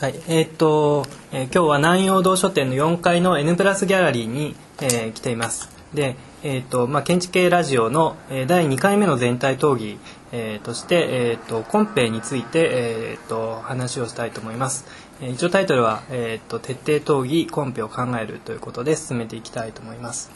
はいえー、っと、えー、今日は南陽堂書店の4階の N プラスギャラリーに、えー、来ています。で、えーとまあ、建築系ラジオの、えー、第2回目の全体討議、えー、として、えーと、コンペについて、えーと、話をしたいと思います、えー、一応タイトルは、えーと「徹底討議コンペを考える」ということで進めていきたいと思います。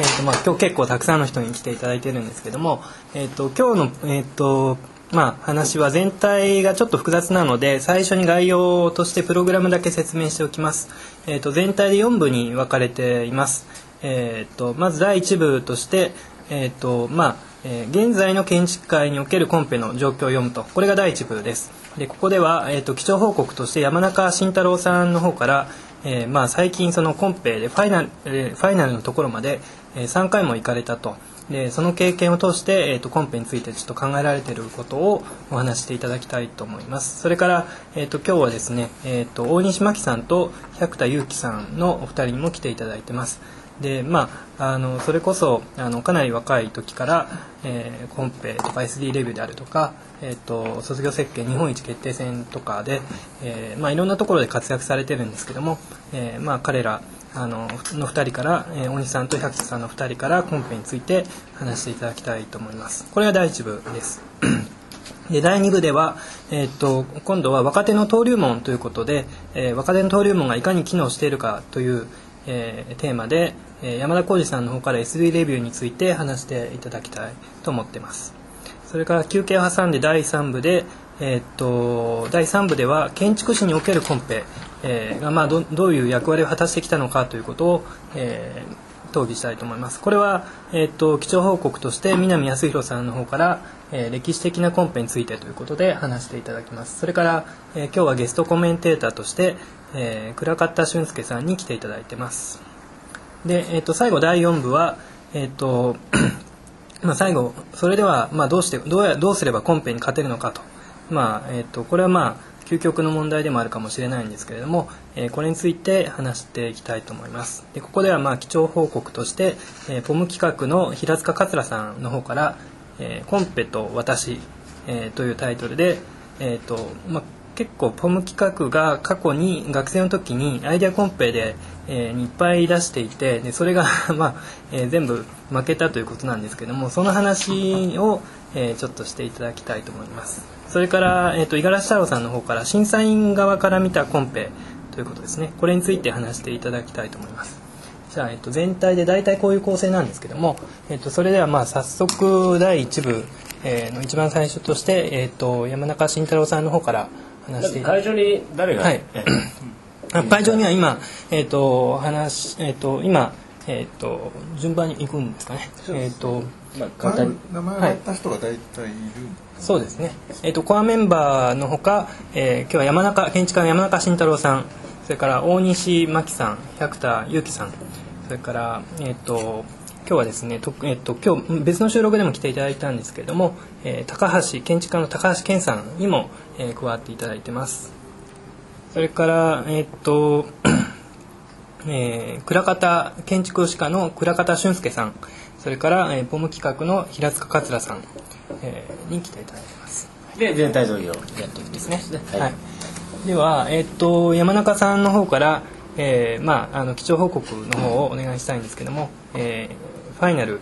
えーとまあ、今日結構たくさんの人に来ていただいてるんですけども、えー、と今日の、えーとまあ、話は全体がちょっと複雑なので最初に概要としてプログラムだけ説明しておきます、えー、と全体で4部に分かれています、えー、とまず第1部として、えーとまあえー、現在の建築界におけるコンペの状況を読むと。これが第1部です。でここでは、えーと、基調報告として山中慎太郎さんの方から、えーまあ、最近そのコンペでファイナル,、えー、ファイナルのところまで、え、3回も行かれたと。でその経験を通して、えーと、コンペについてちょっと考えられていることをお話していただきたいと思います。それから、えーと、今日はですね、えーと、大西真紀さんと百田裕樹さんのお二人にも来ていただいてます。でまあ、あのそれこそあのかなり若い時から、えー、コンペとか SD レビューであるとか、えー、と卒業設計日本一決定戦とかで、えーまあ、いろんなところで活躍されてるんですけども、えーまあ、彼らあのの2人から、えー、大西さんと百瀬さんの2人からコンペについて話していただきたいと思います。これが第1部です。で第2部では、えー、っと今度は若手の登竜門ということで、えー、若手の登竜門がいかに機能しているかという、えー、テーマで、え山田浩二さんの方から SD レビューについて話していただきたいと思ってます。それから休憩を挟んで第3部で、えー、っと第3部では建築士におけるコンペ、えー、がまあどどういう役割を果たしてきたのかということを、えー、討議したいと思います。これは、えー、っと基調報告として南康弘さんの方から、えー、歴史的なコンペについてということで話していただきます。それから、えー、今日はゲストコメンテーターとして、えー、倉方俊介さんに来ていただいてます。で、えー、っと最後第4部はえっとまあ最後それではまあどうしてどうやどうすればコンペに勝てるのかと。まあえーと、これはまあ究極の問題でもあるかもしれないんですけれども、えー、これについて話していきたいと思います。でここではまあ基調報告として、えー、ポム企画の平塚桂さんの方から「えー、コンペと私」えー、というタイトルで、えーとまあ、結構ポム企画が過去に学生の時にアイデアコンペで、えー、いっぱい出していてでそれが まあえー、全部負けたということなんですけどもその話を、えー、ちょっとしていただきたいと思います。それから、えーと、五十嵐太郎さんの方から審査員側から見たコンペということですねこれについて話していただきたいと思いますじゃあ、えーと、全体で大体こういう構成なんですけども、えーと、それではまあ早速第1部、えー、の一番最初として、えー、と山中慎太郎さんの方から話してい会場に誰が、はい、会場には今、えー、と話、えー、と今、えー、と順番に行くんですかね。えー、とまあ、簡単に。名前があった人が大体いる、はい、そうですね、えーと、コアメンバーのほか、えー、今日は山中建築家の山中慎太郎さん。それから大西真紀さん百田裕樹さん。それから、えーと、今日はですねと、えーと、今日別の収録でも来ていただいたんですけれども、えー、高橋建築家の高橋健さんにも、えー、加わっていただいてます。それからえっ、ー、とえー、倉方建築士家の倉方俊介さん。それから、えー、ポム企画の平塚桂さん、えー、に来ていただいてます。で全体像をやっていくんですね。はい、はい、では、えー、っと山中さんの方から、えー、まああの基調報告の方をお願いしたいんですけども、えー、ファイナル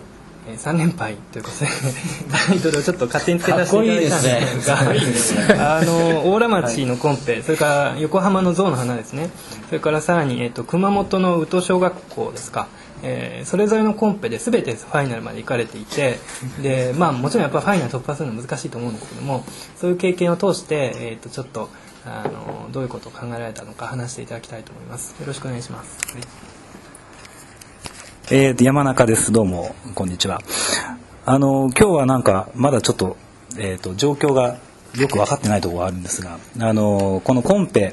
3連敗ということで タイトルをちょっと勝手につけさせていただいたんですが あの大良町のコンペ、それから横浜の象の花ですね。それからさらに、えーと、熊本の宇土小学校ですか、えー、それぞれのコンペで全てファイナルまで行かれていてで、まあ、もちろんやっぱファイナル突破するの難しいと思うんですけどもそういう経験を通して、えーと、ちょっとあのどういうことを考えられたのか話していただきたいと思います。よろしくお願いします、はいえー、山中です。どうも、こんにちは。あの、今日はなんか、まだちょっと、えっ、ー、と、状況がよく分かってないところがあるんですが、あの、このコンペ、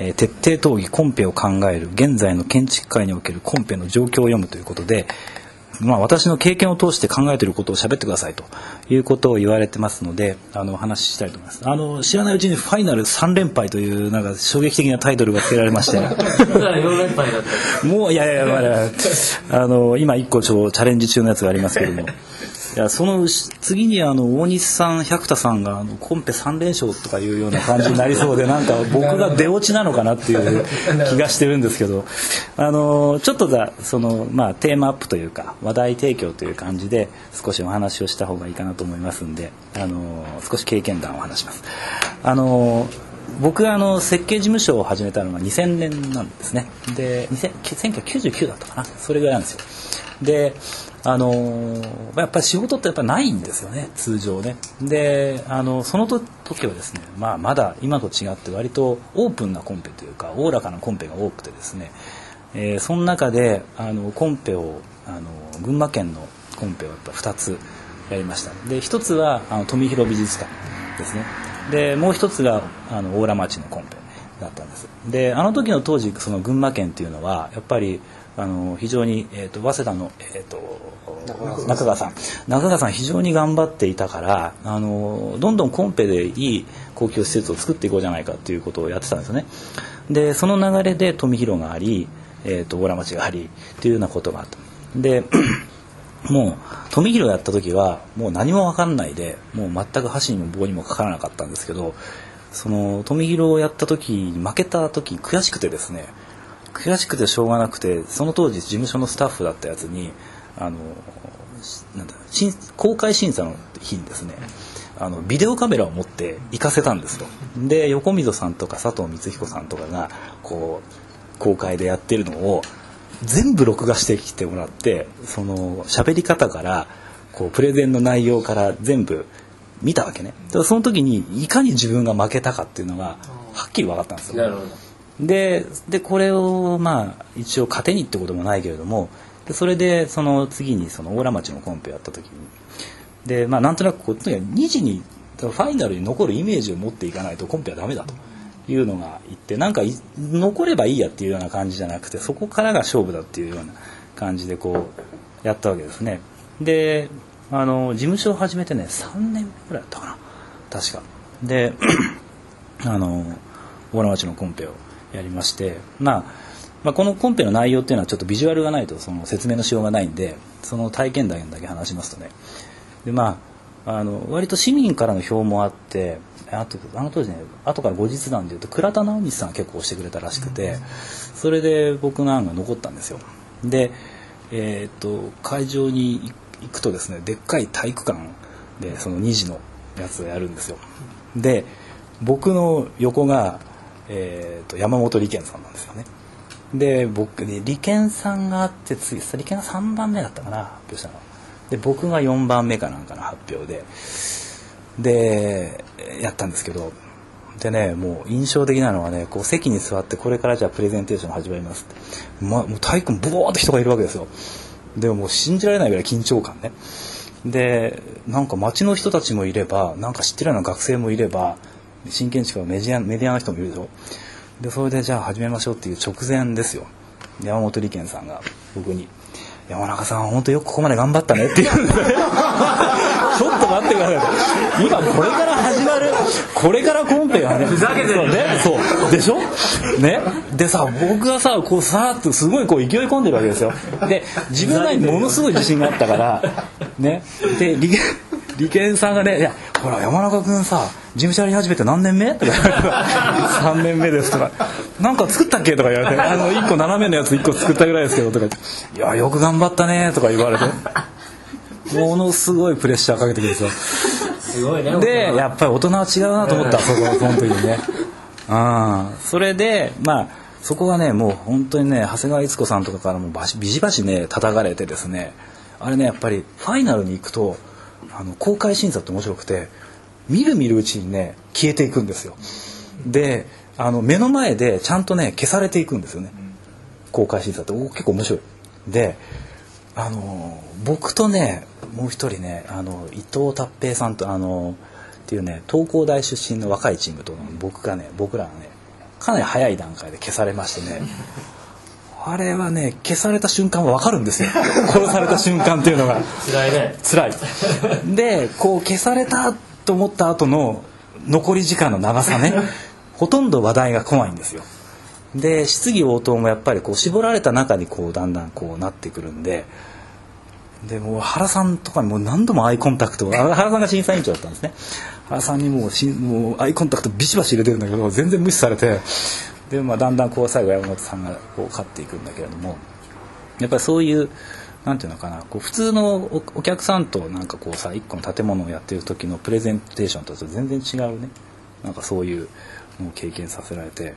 えー、徹底討議、コンペを考える、現在の建築界におけるコンペの状況を読むということで、まあ、私の経験を通して考えていることを喋ってくださいということを言われてますのであのお話ししたいと思います。あの知らないうちにファイナル3連敗というなんか衝撃的なタイトルが付けられまして。4連敗だった。もういやいや、まあ、あの今1個ちょチャレンジ中のやつがありますけどもいやその次にあの大西さん百田さんがあのコンペ3連勝とかいうような感じになりそうで なんか僕が出落ちなのかなっていう 気がしてるんですけどあのちょっとだその、まあ、テーマアップというか話題提供という感じで少しお話をした方がいいかなと思いますんであの少し経験談を話します。あの僕はあの設計事務所を始めたのが2000年なんですね。で1999だったかな。それぐらいなんですよ。であの、やっぱり仕事ってやっぱないんですよね。通常ね。であのその時はですね、まあ、まだ今と違って割とオープンなコンペというかおおらかなコンペが多くてですね、えー、その中であのコンペをあの群馬県のコンペをやっぱ2つやりました。で1つはあの富広美術館ですね。でもう1つがあの大浦町のコンペだったんですであの時の当時その群馬県っていうのはやっぱりあの非常に、えーと、早稲田の、えーと、中川さん中川さん非常に頑張っていたからあのどんどんコンペでいい公共施設を作っていこうじゃないかっていうことをやってたんですよね。でその流れで富広があり、えーと、大良町がありっていうようなことがあった。でもう富広やった時はもう何も分かんないでもう全く箸にも棒にもかからなかったんですけどその富広をやった時負けた時悔しくてですね悔しくてしょうがなくてその当時事務所のスタッフだったやつにあのなんだ公開審査の日にですねあのビデオカメラを持って行かせたんですと。で横溝さんとか佐藤光彦さんとかがこう公開でやってるのを全部録画してきてもらってその喋り方からこうプレゼンの内容から全部見たわけね。その時にいかに自分が負けたかっていうのがはっきり分かったんですよ。ででこれをまあ一応糧にってこともないけれどもでそれでその次にその大良町のコンペをやった時にでまあなんとなくこっちが2時にファイナルに残るイメージを持っていかないとコンペはダメだというのが言ってなんか残ればいいやっていうような感じじゃなくてそこからが勝負だっていうような感じでこうやったわけですね。であの事務所を始めてね3年ぐらいだったかな確か。で あの大良町のコンペをやりまして、まあ、まあ、このコンペの内容っていうのはちょっとビジュアルがないとその説明のしようがないんでその体験談だけ話しますとねで、まあ、あの割と市民からの票もあってあとあの当時ね後から後日談でいうと倉田直道さんが結構押してくれたらしくてそれで僕の案が残ったんですよ。で、えー、っと会場に行くとですねでっかい体育館でその2時のやつをやるんですよ。で僕の横がえーと、山本理研さんなんですよね。で僕ね理研さんがあって次理研が3番目だったかな発表したの。で僕が4番目かなんかの発表ででやったんですけどでねもう印象的なのはねこう席に座ってこれからじゃあプレゼンテーション始まりますって、ま、もう体育ブワーって人がいるわけですよ。でももう信じられないぐらい緊張感ね。でなんか街の人たちもいればなんか知ってるような学生もいれば新建築のメディアメディアの人もいるでしょでそれでじゃあ始めましょうっていう直前ですよ。山本理研さんが僕に「山中さん本当よくここまで頑張ったね」って言う。んでちょっと待ってください。今これから始まるこれからコンペがねふざけてる。ねそう。でしょ？ね？でさ僕がさこうさーっとすごいこう勢い込んでるわけですよ。で自分なりにものすごい自信があったからね？で理理研さんがね「いやほら山中君さ事務所やり始めて何年目?」とか言われて「3年目です」とか「なんか作ったっけ?」とか言われて「あの1個斜めのやつ1個作ったぐらいですけど」とか言って「いやよく頑張ったね」とか言われて。ものすごいプレッシャーかけてくるんですよ。すごいねでやっぱり大人は違うなと思った。そこその時にね。あそれでまあそこはねもう本当にね長谷川逸子さんとかからもビシバシね叩かれてですね。あれねやっぱりファイナルに行くとあの公開審査って面白くて見る見るうちにね消えていくんですよ。であの目の前でちゃんとね消されていくんですよね。公開審査って。結構面白い。であの僕とねもう一人ねあの伊藤達平さんとあのっていうね東工大出身の若いチームと僕がね僕らがねかなり早い段階で消されましてね。あれはね消された瞬間は分かるんですよ。殺された瞬間っていうのが。辛いね。辛い。でこう消されたと思った後の残り時間の長さね。ほとんど話題が来ないんですよ。で質疑応答もやっぱりこう絞られた中にこうだんだんこうなってくるんで。でもう原さんとかにもう何度もアイコンタクト原さんが審査委員長だったんですね。原さんにもうしもうアイコンタクトビシバシ入れてるんだけど全然無視されて。で、まあ、だんだんこう最後山本さんがこう勝っていくんだけれども。やっぱりそういうなんていうのかなこう普通のお客さんとなんかこうさ一個の建物をやってる時のプレゼンテーションと全然違うねなんかそういうのを経験させられて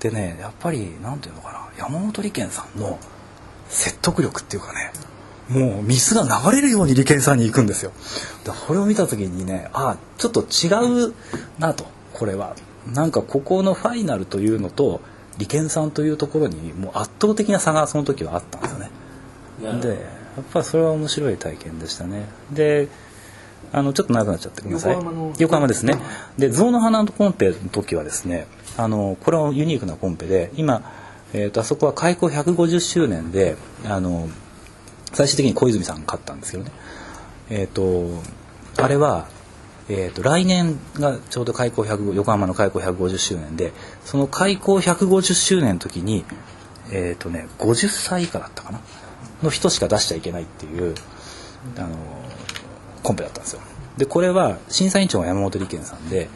でねやっぱりなんていうのかな山本理研さんの説得力っていうかねもう水が流れるように利権さんに行くんですよ。だこれを見た時にねあちょっと違うなとこれは。なんかここのファイナルというのと利権さんというところにもう圧倒的な差がその時はあったんですよね。でやっぱそれは面白い体験でしたね。であのちょっと長くなっちゃってください。横浜ですね。で象の花のコンペの時はですねあのこれはユニークなコンペで今、えーと、あそこは開校150周年であの最終的に小泉さんが勝ったんですけどね。えっ、ー、とあれは、えーと、来年がちょうど開校100横浜の開校150周年でその開校150周年の時にえっ、ー、とね50歳以下だったかなの人しか出しちゃいけないっていうあのコンペだったんですよ。でこれは審査委員長が山本理研さんで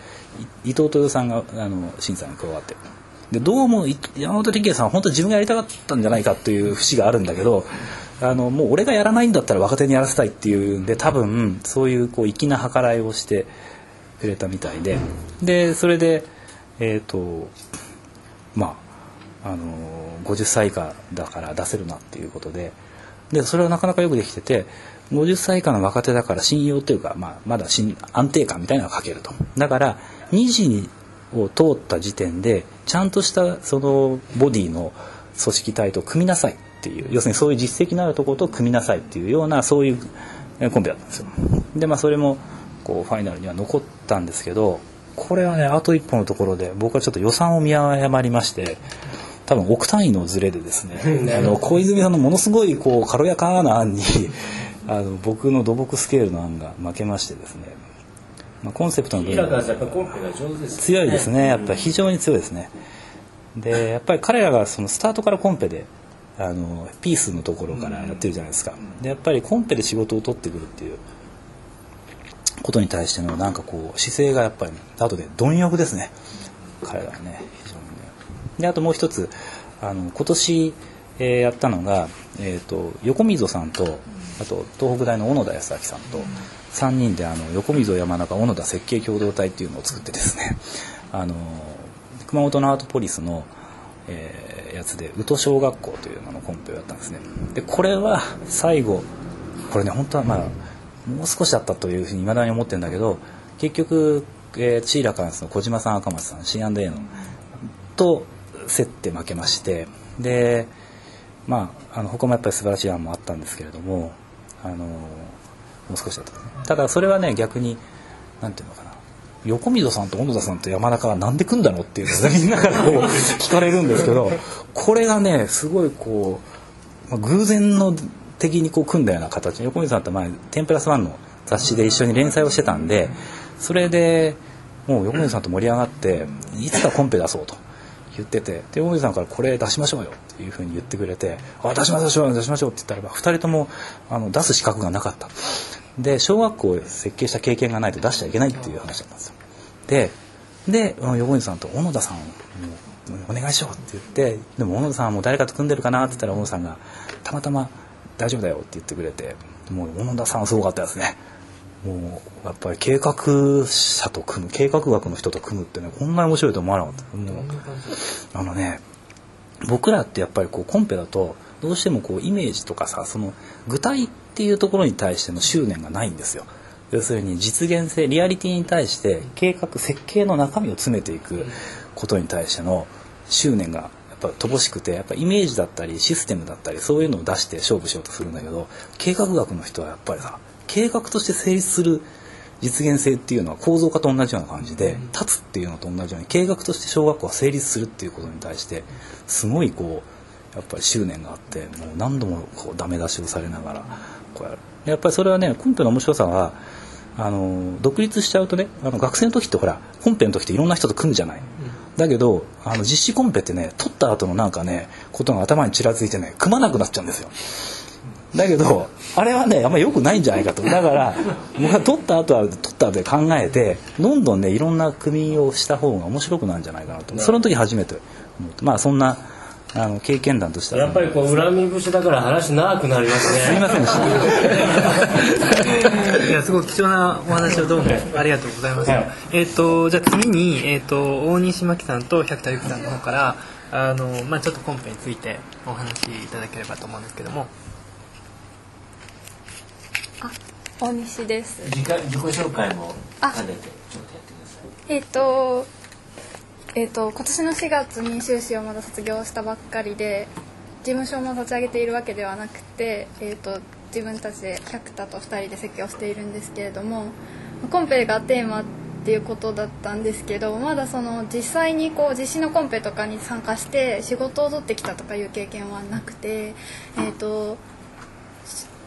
伊藤豊さんがあの審査に加わって。でどうも山本理研さんは本当に自分がやりたかったんじゃないかっていう節があるんだけどあのもう俺がやらないんだったら若手にやらせたいっていうんで多分そういうこう粋な計らいをしてくれたみたいで。でそれでえっ、ー、とまああの50歳以下だから出せるなっていうことででそれはなかなかよくできてて50歳以下の若手だから信用というか、まあ、まだ安定感みたいなのが書けると。だから2次を通った時点でちゃんとしたそのボディの組織体と組みなさいっていう要するにそういう実績のあるところと組みなさいっていうようなそういうコンビだったんですよ。でまあそれもこうファイナルには残ったんですけどこれはねあと一歩のところで僕はちょっと予算を見誤りまして多分億単位のズレでですねあの小泉さんのものすごいこう軽やかな案に あの僕の土木スケールの案が負けましてですね、まあ、コンセプトの部分。強いですね。やっぱり非常に強いですね。でやっぱり彼らがそのスタートからコンペであのピースのところからやってるじゃないですか。でやっぱりコンペで仕事を取ってくるっていうことに対してのなんかこう姿勢がやっぱりあとで貪欲ですね。彼らはね非常に。ねであともう一つあの今年、えー、やったのが、えーと横溝さんとあと東北大の小野田康明さんと3人であの横溝山中小野田設計共同体っていうのを作ってですね あの熊本のアートポリスの、えー、やつで宇土小学校というののコンペをやったんですね。でこれは最後これね本当はまあもう少しだったというふうに未だに思ってるんだけど結局、えー、シーラカンスの小島さん赤松さん C&A のと競って負けましてでまああの他もやっぱり素晴らしい案もあったんですけれどもあのもう少しだったね。ただそれはね逆になんていうのかな。横溝さんと小野田さんと山中は何で組んだのっていうのを みんなからこう聞かれるんですけどこれがねすごいこう、まあ、偶然の的にこう組んだような形。横溝さんって前「テンプラスワンの雑誌で一緒に連載をしてたんでそれでもう横溝さんと盛り上がっていつかコンペ出そうと言っててで大水さんからこれ出しましょうよっていうふうに言ってくれて「あ出しましょう出しましょう」って言ったらば2人ともあの出す資格がなかった。で小学校を設計した経験がないと出しちゃいけないっていう話だったんですよ。でで横水さんと小野田さんをお願いしようって言ってでも小野田さんはも誰かと組んでるかなって言ったら小野田さんがたまたま「大丈夫だよ」って言ってくれてもう小野田さんはすごかったですね。もうやっぱり計画者と組む計画学の人と組むってねこんなに面白いと思わなかった。もうあのね僕らってやっぱりこうコンペだとどうしてもこうイメージとかさその具体っていうところに対しての執念がないんですよ。要するに実現性リアリティに対して計画設計の中身を詰めていくことに対しての執念がやっぱ乏しくてやっぱイメージだったりシステムだったりそういうのを出して勝負しようとするんだけど計画学の人はやっぱりさ計画として成立する実現性っていうのは構造化と同じような感じで立つっていうのと同じように計画として小学校は成立するっていうことに対してすごいこうやっぱり執念があってもう何度もこうダメ出しをされながらこうやるやっぱりそれはねコンペの面白さはあの独立しちゃうとねあの学生の時ってほら本編の時っていろんな人と組むじゃない。だけどあの実施コンペってね取った後のなんかねことが頭にちらついてね組まなくなっちゃうんですよ。だけどあれはねあんまり良くないんじゃないかと。だから僕は取った後は取った後で考えてどんどんねいろんな組をした方が面白くなるんじゃないかなと。その時初めてまあそんなあの経験談としては、やっぱりこう恨み節だから話長くなりますね。すみませんでした。いやすごく貴重なお話をどうもありがとうございます、はい、えっ、ー、とじゃあ次に、えーと、大西真紀さんと百田由紀さんの方からあの、まあ、ちょっとコンペについてお話しいただければと思うんですけどもあ大西です。自己紹介も兼ねてちょっとやってください。えっ、ー、とえーと、今年の4月に修士をまだ卒業したばっかりで事務所も立ち上げているわけではなくて、えーと、自分たちで百田と2人で設計をしているんですけれどもコンペがテーマっていうことだったんですけどまだその実際にこう実施のコンペとかに参加して仕事を取ってきたとかいう経験はなくて、えーと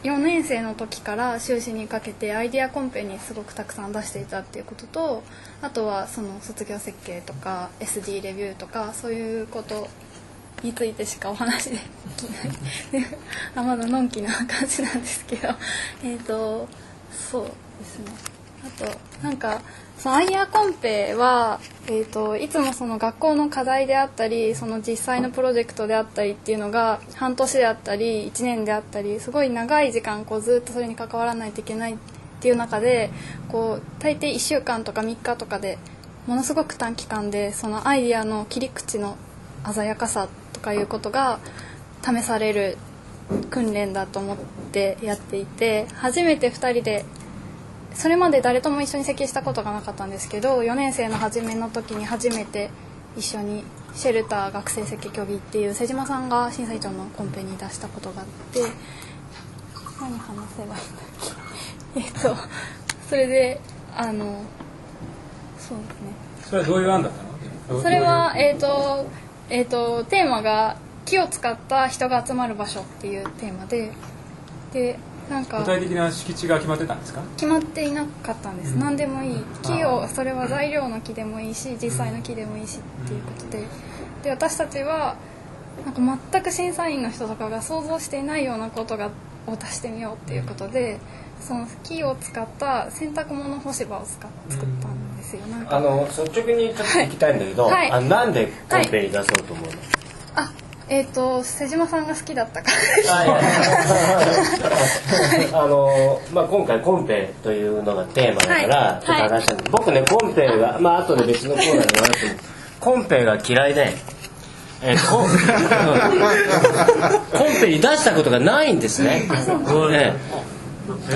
4年生の時から修士にかけてアイデアコンペにすごくたくさん出していたっていうこととあとはその卒業設計とか SD レビューとかそういうことについてしかお話できない。あまだのんきな感じなんですけど。えっとそうですね。あとなんかそのアイデアコンペは、えーと、いつもその学校の課題であったりその実際のプロジェクトであったりっていうのが半年であったり1年であったりすごい長い時間こうずっとそれに関わらないといけないっていう中でこう大抵1週間とか3日とかでものすごく短期間でそのアイデアの切り口の鮮やかさとかいうことが試される訓練だと思ってやっていて初めて2人でそれまで誰とも一緒に設計したことがなかったんですけど4年生の初めの時に初めて一緒にシェルター学生設計競技っていう瀬島さんが審査委員長のコンペに出したことがあって何話せばいいんだっけえっとそれであのそうですね。それはどういう案だったの？それはえっ、ー、とえっ、ー、とテーマが木を使った人が集まる場所っていうテーマででなんか具体的な敷地が決まってたんですか？決まっていなかったんです、うん、何でもいい。木をそれは材料の木でもいいし実際の木でもいいしっていうことで。で私たちはなんか全く審査員の人とかが想像していないようなことがを出してみようっていうことでその木を使った洗濯物干し場を使っ作ったんですよ、あの率直にちょっと聞きたいんだけど、はい、あなんでコンペに出そうと思うの、はいえっ、ー、と瀬島さんが好きだったから。あのまあ今回コンペというのがテーマだから、ちょっと話したんで、はい、僕ねコンペがまあ後で別のコーナーでもあるけどコンペが嫌いで。えー、コンコンペに出したことがないんですね。ね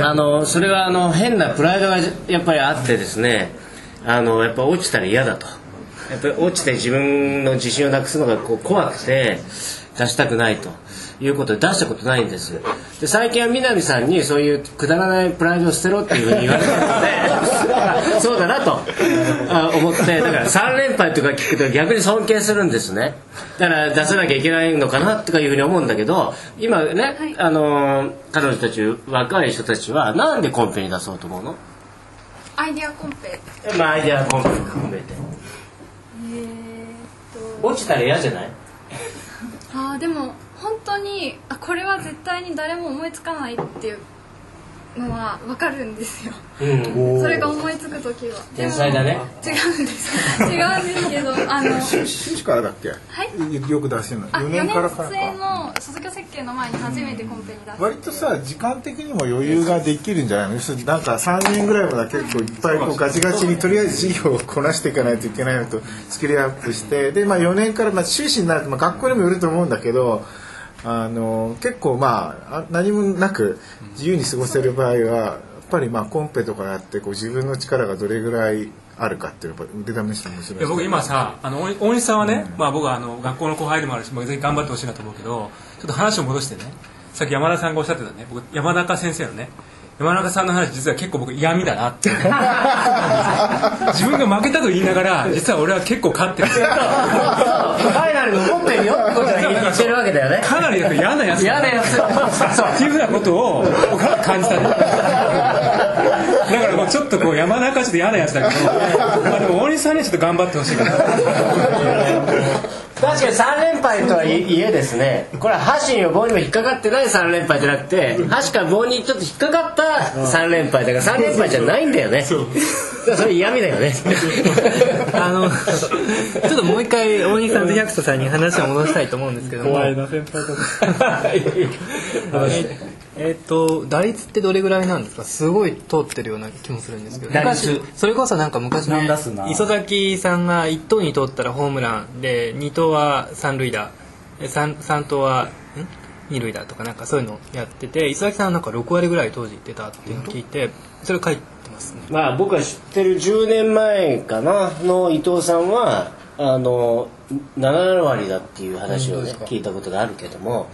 あのそれはあの変なプライドがやっぱりあってですねあのやっぱ落ちたら嫌だと。やっぱり落ちて自分の自信をなくすのがこう怖くて出したくないと。いうことで出したことないんです。で最近は南さんにそういうくだらないプライドを捨てろっていうふうに言われたので そうだなと思って。だから3連敗とか聞くと逆に尊敬するんですね。だから出さなきゃいけないのかなとかいうふうに思うんだけど今ね、はい、あの彼女たち若い人たちはなんでコンペに出そうと思うの？アイデアコンペ。まあアイデアコンペ含めて落ちたら嫌じゃない？あでも本当にあこれは絶対に誰も思いつかないっていうのは分かるんですよ、うん、それが思いつく時は。天才だね。違うんです。違うんですけど あの修士からだっけはいよく出してるの4年からからかの卒業設計の前に初めてコンペに出して、割とさ時間的にも余裕ができるんじゃないのなんか3年ぐらいまで結構いっぱいこうガチガチにとりあえず事業をこなしていかないといけないのとスキルアップしてでまあ4年からまあ修士になるとまあ学校でもよると思うんだけどあの結構まあ何もなく自由に過ごせる場合はやっぱりまあコンペとかやってこう自分の力がどれぐらいあるかっていうの腕試して面白いいや僕今さあの大西さんはね、うん、まあ、僕はあの学校の後輩でもあるし、まあ、ぜひ頑張ってほしいなと思うけどちょっと話を戻してね。さっき山田さんがおっしゃってたね。僕山中先生のね山中さんの話実は結構僕嫌味だなって。自分が負けたと言いながら実は俺は結構勝ってる。ファイナル残ってるよ。ってことは言ってるわけだよねかなり嫌なやつ。嫌なやつ。っていうふうなことを僕は感じたからもうちょっとこう山中はちょっと嫌なやつだけどまあでも大西さんにはちょっと頑張ってほしいかな。確かに3連敗とはいえですね。これは箸にも棒にも引っかかってない3連敗じゃなくて箸か棒にちょっと引っかかった3連敗だから3連敗じゃないんだよね。それ嫌味だよね。あのちょっともう一回大西さんと百人さんに話を戻したいと思うんですけども。な先輩とか ええっと打率ってどれぐらいなんですか？すごい通ってるような気もするんですけど打率昔それこそなんか昔ね磯崎さんが1等に通ったらホームランで2等は三塁打。3, 3等はん？二塁打とかなんかそういうのやってて磯崎さんはなんか6割ぐらい当時出たっていうのを聞いてそれ書いてますね。まあ僕が知ってる10年前かなの伊藤さんはあの7割だっていう話をね聞いたことがあるけども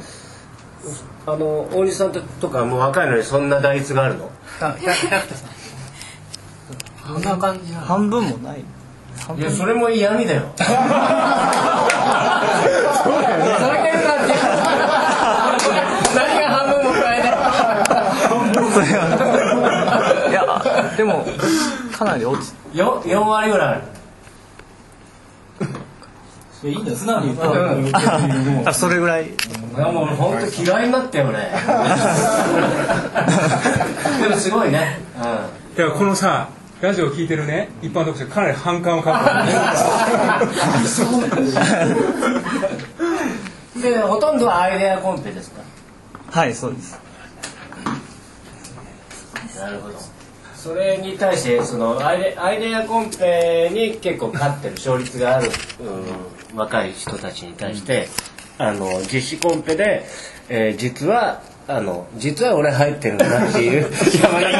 あの大西さんとかもう若いのにそんな打率があるの？こんな感じ半分もないいやそれも嫌味だよそれか何が半分も加えていやでもかなり落ちよ4割ぐらいあるいいんだ素直に言ったそれぐらい。いやもう本当嫌いになったよ俺。でもすごいね、うだからこのさラジオを聞いてるね一般読者かなり反感を買ってん、でほとんどはアイデアコンペですか？はいそうです。なるほど。それに対してそのアイデアイデアコンペに結構勝ってる勝率がある、うん、若い人たちに対して、あの実施コンペで、えー実はあの実は俺入ってるんだっていう。山田がな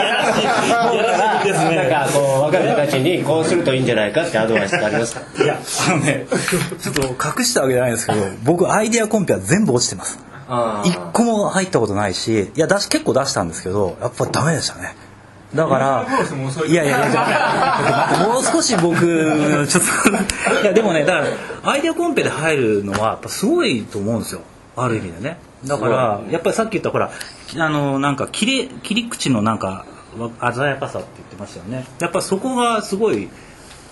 んかこう若い人たちにこうするといいんじゃないかってアドバイスってありますか？いやあのねちょっと隠したわけじゃないですけど僕アイデアコンペは全部落ちてます。一個も入ったことないしいや出し結構出したんですけどやっぱダメでしたねだから いやいやいやもう少し僕ちょっといやでもねだからアイデアコンペで入るのはやっぱすごいと思うんですよ。ある意味でね。だからやっぱりさっき言ったほらあのなんか切れ切り口のなんかわ鮮やかさって言ってましたよね。やっぱそこがすごい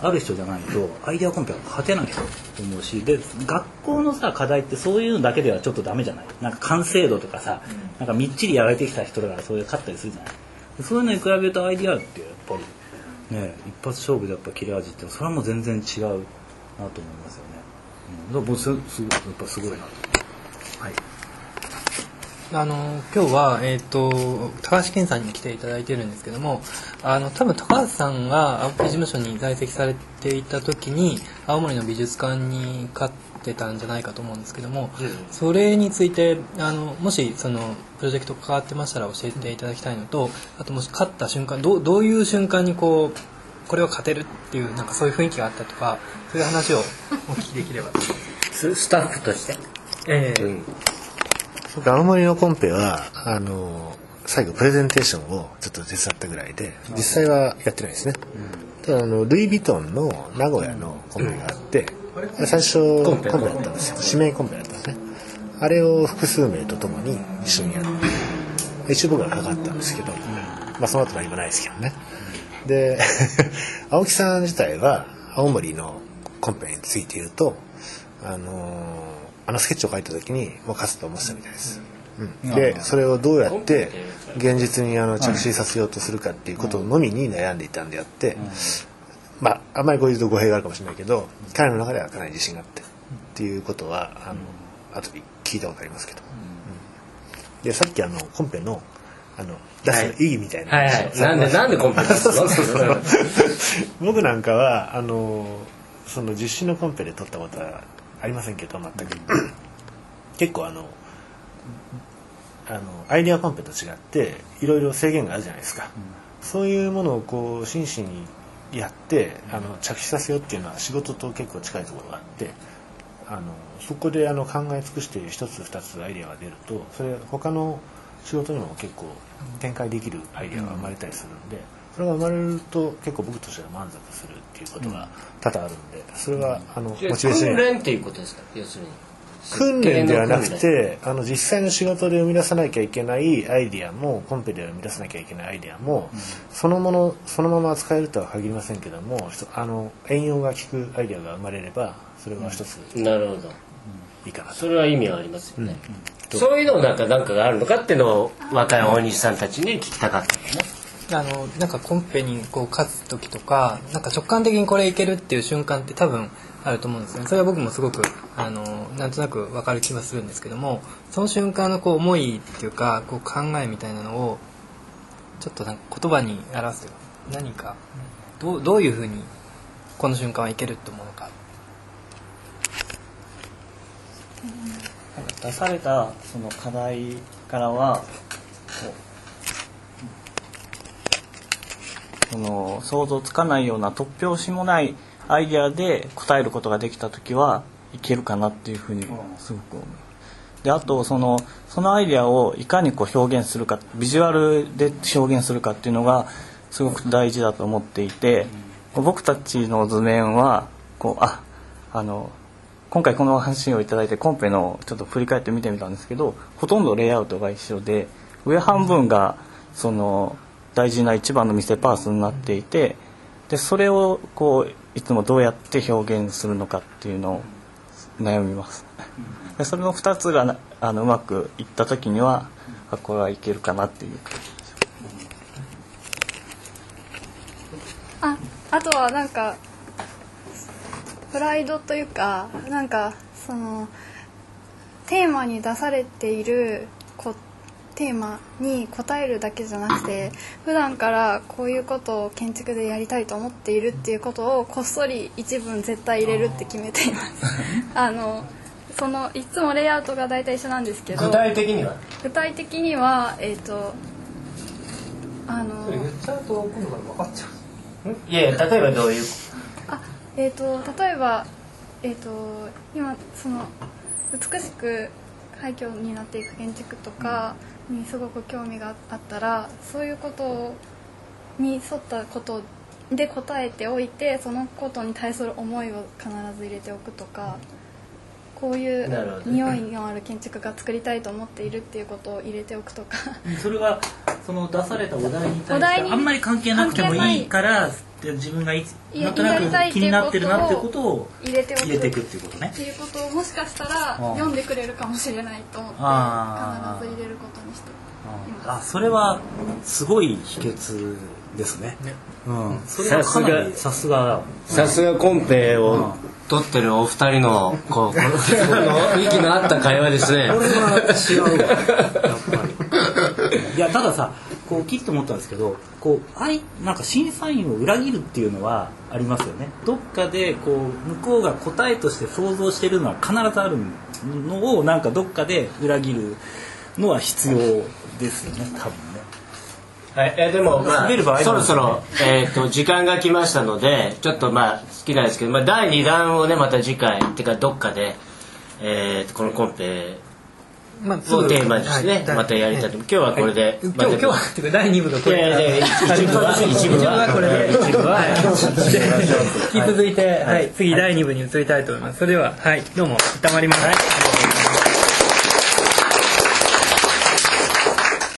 ある人じゃないとアイデアコンペは勝てないと思うしで学校のさ課題ってそういうのだけではちょっとダメじゃない？なんか完成度とかさなんかみっちりやられてきた人だからそういう勝ったりするじゃない？そういうのに比べるとアイデアってやっぱり。ね一発勝負でやっぱ切れ味ってそれはもう全然違うなと思いますよね、うん、だから僕すすごいやっぱすごいなと。はい。あの今日は、えー、と高橋健さんに来ていただいてるんですけどもあの多分高橋さんが青木事務所に在籍されていた時に青森の美術館に勝ってたんじゃないかと思うんですけども、それについてあのもしそのプロジェクト関わってましたら教えていただきたいのとあともし勝った瞬間どうどういう瞬間にこうこれを勝てるっていうなんかそういう雰囲気があったとかそういう話をお聞きできれば。ススタッフとして、ええ。うん。僕青森のコンペはあの最後プレゼンテーションをちょっと手伝ったぐらいで実際はやってないですね、ただあのルイ・ヴィトンの名古屋のコンペがあって、最初コンペだった。んですよ。指名コンペだったんですね。あれを複数名とともに一緒にやって一応僕はかかったんですけど、まあその後何もないですけどね。で 青木さん自体は青森のコンペについて言うとあのーあのスケッチを描いた時にもう勝つと思ってたみたいです、うん、でそれをどうやって現実にあの着手させようとするかっていうことのみに悩んでいたんであって、まああんまりこういうと語弊があるかもしれないけど彼の中ではかなり自信があってっていうことはあの後で聞いたことありますけど、うん。でさっきあのコンペのあの出す意義みたいな。はい。はい。なんでなんでコンペです そうそう。そう僕なんかはあのその実施のコンペで取ったことはありませんけど全く。結構あのあのアイデアコンペと違っていろいろ制限があるじゃないですか、そういうものをこう真摯にやってあの着手させようっていうのは仕事と結構近いところがあってあのそこであの考え尽くして一つ二つアイデアが出るとそれ他の仕事にも結構展開できるアイデアが生まれたりするんで、それが生まれると結構僕としては満足するっていうことが多々あるんでそれはあのモチベーションに訓練っていうことですか？要するに訓練ではなくてあの実際の仕事で生み出さなきゃいけないアイディアもコンペで生み出さなきゃいけないアイディアも、そのものそのまま使えるとは限りませんけどもあの応用が効くアイディアが生まれればそれは一つなるほど。いいかなと。それは意味はありますよね、そういうのなんかなんかがあるのかっていうのを若い大西さんたちに聞きたかったのねあのなんかコンペにこう勝つ時とかなんか直感的にこれいけるっていう瞬間って多分あると思うんですよね。それは僕もすごくあのなんとなく分かる気はするんですけどもその瞬間のこう思いっていうかこう考えみたいなのをちょっとなんか言葉に表すというか何かどうどういうふうにこの瞬間はいけると思うのか。なんか出されたその課題からはこうその想像つかないような突拍子もないアイデアで答えることができた時はいけるかなっていうふうにすごく思う。であとそのそのアイデアをいかにこう表現するかビジュアルで表現するかっていうのがすごく大事だと思っていて、僕たちの図面はこうああの今回この話をいただいてコンペのちょっと振り返って見てみたんですけどほとんどレイアウトが一緒で上半分がその大事な一番の見せパースになっていてでそれをこういつもどうやって表現するのかっていうのを悩みます。でそれの2つがなあのうまくいった時にはあこれはいけるかなっていう。ああとはなんかプライドというかなんかそのテーマに出されているテーマに答えるだけじゃなくて普段からこういうことを建築でやりたいと思っているっていうことをこっそり一文絶対入れるって決めています。あのそのいつもレイアウトが大体一緒なんですけど具体的には？具体的にはえっ、とあの言っちゃうと今度から分かっちゃう。いやいや例えばどういう？あえー、と例えば、えー、と今その美しく廃墟になっていく建築とかにすごく興味があったらそういうことに沿ったことで答えておいてそのことに対する思いを必ず入れておくとかこういう匂いのある建築が作りたいと思っているっていうことを入れておくとか。それはその出されたお題に対してあんまり関係なくてもいいからで自分がい。なんとなく気になってるなっていうここととを入れていくっていうことね。っていうことをもしかしたらうん読んでくれるかもしれないと思って必ず入れることにしています。あそれはすごい秘訣ですね。うん、それはかなりさすが。さすが。コンペを取ってるお二人のこうこの この息の合った会話ですねこれは違ういやたださこうきっと思ったんですけどこうあいなんか審査員を裏切るっていうのはありますよね。どっかでこう向こうが答えとして想像してるのは必ずあるのをなんかどっかで裏切るのは必要ですよね。多分ね。はい、えでも、まあそろそろ、えー、と時間が来ましたのでちょっとまあ好きなんですけど、まあ、第2弾をねまた次回っていうかどっかで、えー、このコンペまあをテーマにしてね、またやりたいと思う。今日はこれで、今日今日はっていうか第2部のこいやいやいや一部は一部はこれで。一部は。引き続いて、はい、次第2部に移りたいと思います。それでははい。どうもたまります、